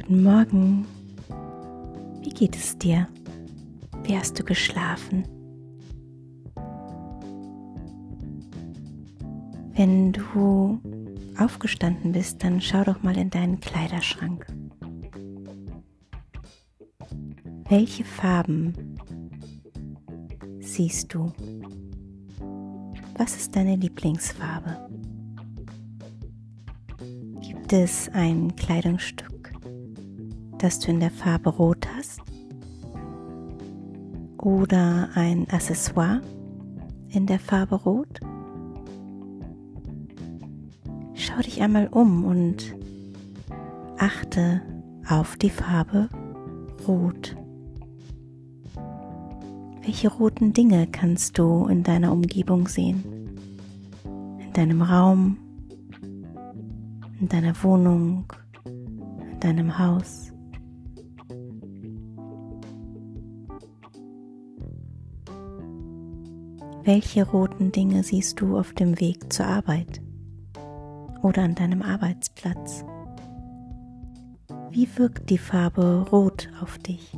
Guten Morgen. Wie geht es dir? Wie hast du geschlafen? Wenn du aufgestanden bist, dann schau doch mal in deinen Kleiderschrank. Welche Farben siehst du? Was ist deine Lieblingsfarbe? Gibt es ein Kleidungsstück, das du in der Farbe Rot hast? Oder ein Accessoire in der Farbe Rot? Schau dich einmal um und achte auf die Farbe Rot. Welche roten Dinge kannst du in deiner Umgebung sehen? In deinem Raum, in deiner Wohnung, in deinem Haus. Welche roten Dinge siehst du auf dem Weg zur Arbeit oder an deinem Arbeitsplatz? Wie wirkt die Farbe Rot auf dich?